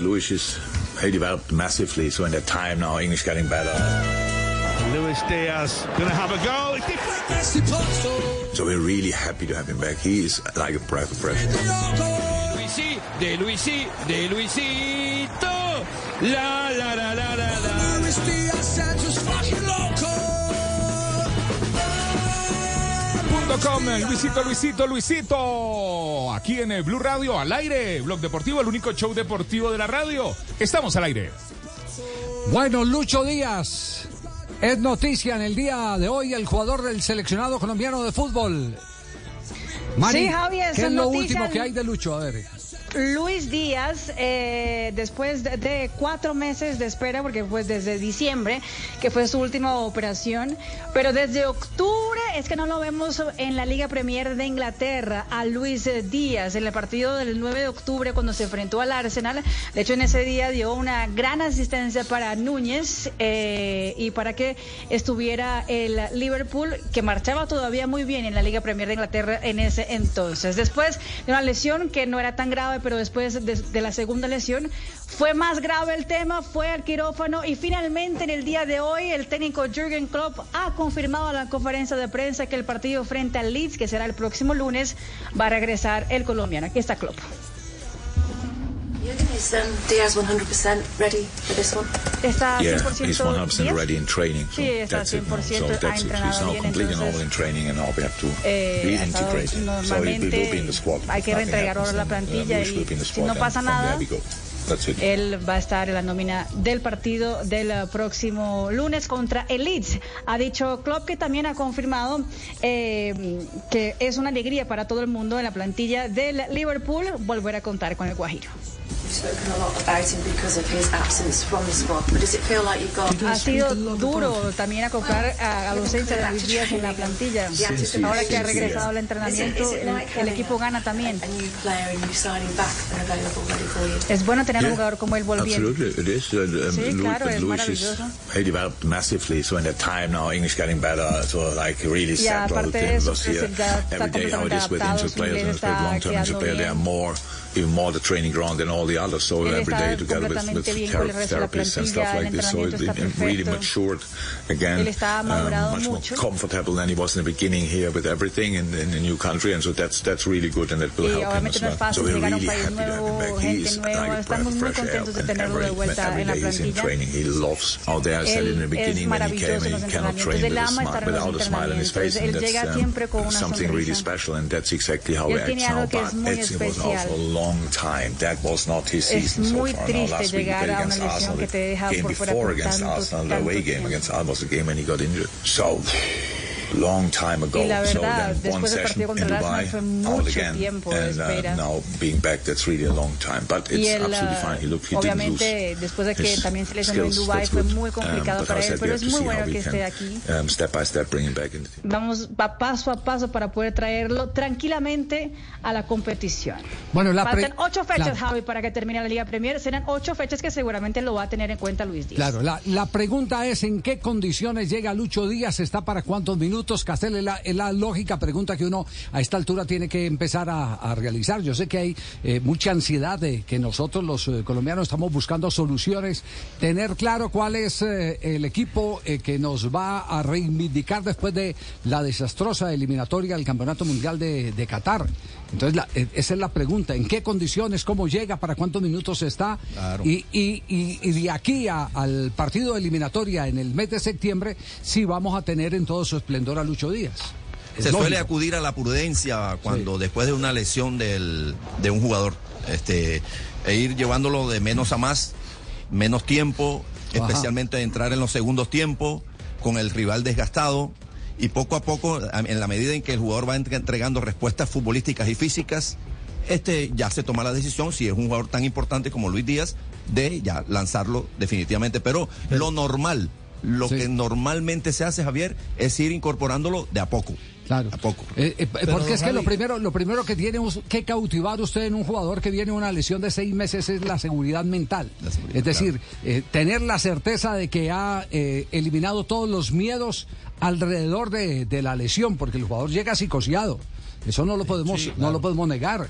Lewis is he developed massively, so in that time now, English getting better. Luis Diaz going to have a go. So we're really happy to have him back. He is like a breath of fresh air. De Luisi, de Luisito. La la la. Luisito, Luisito, Luisito. Aquí en el Blue Radio, al aire. Blog Deportivo, el único show deportivo de la radio. Estamos al aire. Bueno, Lucho Díaz. Es noticia en el día de hoy el jugador del seleccionado colombiano de fútbol. Mari, sí, Javier, ¿qué es lo último que hay de Lucho? A ver. Luis Díaz, eh, después de, de, cuatro meses de espera, porque fue desde diciembre, que fue su última operación, pero desde octubre es que no lo vemos en la Liga Premier de Inglaterra, a Luis Díaz, en el partido del 9 de octubre cuando se enfrentó al Arsenal. De hecho, en ese día dio una gran asistencia para Núñez eh, y para que estuviera el Liverpool, que marchaba todavía muy bien en la Liga Premier de Inglaterra en ese entonces. Después de una lesión que no era tan grave, pero después de, de, la segunda lesión fue más grave el tema, fue al quirófano y finalmente en el día de hoy el técnico Jürgen Klopp ha confirmado a la conferencia de prensa que el partido frente al Leeds, que será el próximo lunes, va a regresar el colombiano. Aquí está Klopp. Is Diaz 100% ready for this one? Está 100% yeah, he's 100% bien. ready in training. Sí, está that's 100% it now. So that's it. He's now bien, entonces, normal in training and now we have to eh, reintegrate him. So he will be in the squad. Hay que reintegrar ahora la plantilla y si no pasa nada, él va a estar en la nómina del partido del próximo lunes contra el Leeds. Ha dicho Klopp que también ha confirmado eh, que es una alegría para todo el mundo en la plantilla del Liverpool volver a contar con el Guajiro. Ha sido duro también acoplar a, a ausencia de David Díaz en la plantilla. Sí, sí, Ahora que ha sí, regresado al entrenamiento, el, el equipo gana también. Es bueno tener un jugador como él volviendo. Absolutely, it is. Um, Sí, claro, es maravilloso. he developed massively. So in that time now, English getting better. So like really Y aparte de eso, ya adaptado, está quedando bien. More. Even more the training ground than all the others. So Él every day together with, with completamente bien con el resto de la therapists and stuff like this. So it, it really matured again. Um, much mucho. more comfortable than he was in the beginning here with everything in, in a new country. And so that's that's really good and that will Y help him as well. So we're llegar a un really happy to have him back. He is nueva. like a breath of fresh air. And every, every day he's in training. He loves out there. I said in the beginning when he came, he cannot train with a smile, estar en los without a smile on his face. And that's um, something really special, and that's exactly how he acts now. algo que es But it was now especial. for a long time. That was not his Es season so far. Now, last week he played against Arsenal. que te deja The game before against tanto- Arsenal, the away game against Arsenal was the game when he got injured. So. Long time ago. Y la so verdad, then one después del session partido contra in el Dubai, Arsenal fue mucho again, tiempo de and uh, espera. now being back, that's really a long time. But Y it's él, absolutely fine. He looked, he obviamente, didn't lose después de que his también se lesionó en that's fue good. muy complicado but para él, pero es muy see how bueno we que can, esté aquí. um, step by step, bring him back in the team. Vamos va paso a paso para poder traerlo tranquilamente a la competición. Bueno, la Faltan ocho fechas. Javi, para que termine la Liga Premier. Serán ocho fechas que seguramente lo va a tener en cuenta Luis Díaz. Claro, la, la pregunta es en qué condiciones llega Lucho Díaz, está para cuántos minutos, Castel, es la, es la lógica pregunta que uno a esta altura tiene que empezar a, a realizar. Yo sé que hay eh, mucha ansiedad de que nosotros los eh, colombianos estamos buscando soluciones, tener claro cuál es eh, el equipo que nos va a reivindicar después de la desastrosa eliminatoria del Campeonato Mundial de, de Qatar. Entonces, la- eh, esa es la pregunta, ¿en qué condiciones, cómo llega, para cuántos minutos está? Y, y- y- y de aquí a- al partido de eliminatoria en el mes de septiembre, sí vamos a tener en todo su esplendor a Lucho Díaz. Es Se suele acudir a la prudencia cuando después de una lesión del, de un jugador, este, e ir llevándolo de menos a más, menos tiempo, Ajá. especialmente entrar en los segundos tiempos con el rival desgastado y poco a poco, en la medida en que el jugador va entre- entregando respuestas futbolísticas y físicas, este, ya se toma la decisión, si es un jugador tan importante como Luis Díaz, de ya lanzarlo definitivamente. Pero lo normal, lo Sí. que normalmente se hace, Javier, es ir incorporándolo de a poco. Claro. A poco. Eh, eh, Pero, porque es que lo primero, lo primero que tiene que cautivar usted en un jugador que viene una lesión de seis meses es la seguridad mental. La seguridad, es decir, eh, tener la certeza de que ha eh, eliminado todos los miedos alrededor de, de la lesión, porque el jugador llega psicoseado. Eso no lo podemos, no lo podemos negar.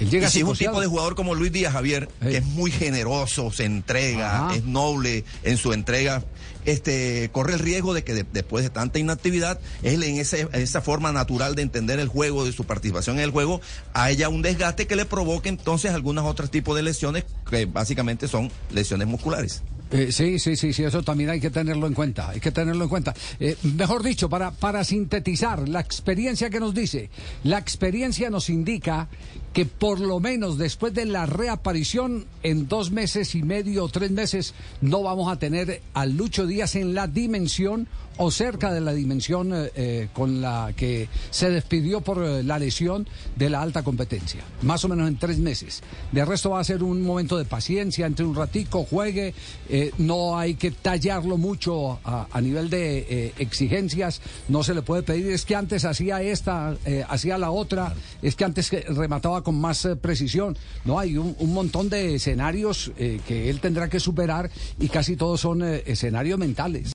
Él llega Y si es un tipo de jugador como Luis Díaz Javier, que es muy generoso, se entrega, Ajá. es noble en su entrega, este, corre el riesgo de que de- después de tanta inactividad, él en ese- esa forma natural de entender el juego, de su participación en el juego, haya un desgaste que le provoque entonces algunos otros tipos de lesiones que básicamente son lesiones musculares. Eh, sí, sí, sí, sí, eso también hay que tenerlo en cuenta, hay que tenerlo en cuenta. Eh, mejor dicho, para, para sintetizar la experiencia que nos dice, la experiencia nos indica que por lo menos después de la reaparición, en dos meses y medio o tres meses, no vamos a tener a Lucho Díaz en la dimensión o cerca de la dimensión eh, eh, con la que se despidió por eh, la lesión de la alta competencia, más o menos en tres meses. De resto va a ser un momento de paciencia, entre un ratico, juegue, eh, no hay que tallarlo mucho a, a nivel de exigencias, no se le puede pedir, es que antes hacía esta, hacía la otra, es que antes que con más eh, precisión, no hay un, un montón de escenarios eh, que él tendrá que superar y casi todos son eh, escenarios mentales.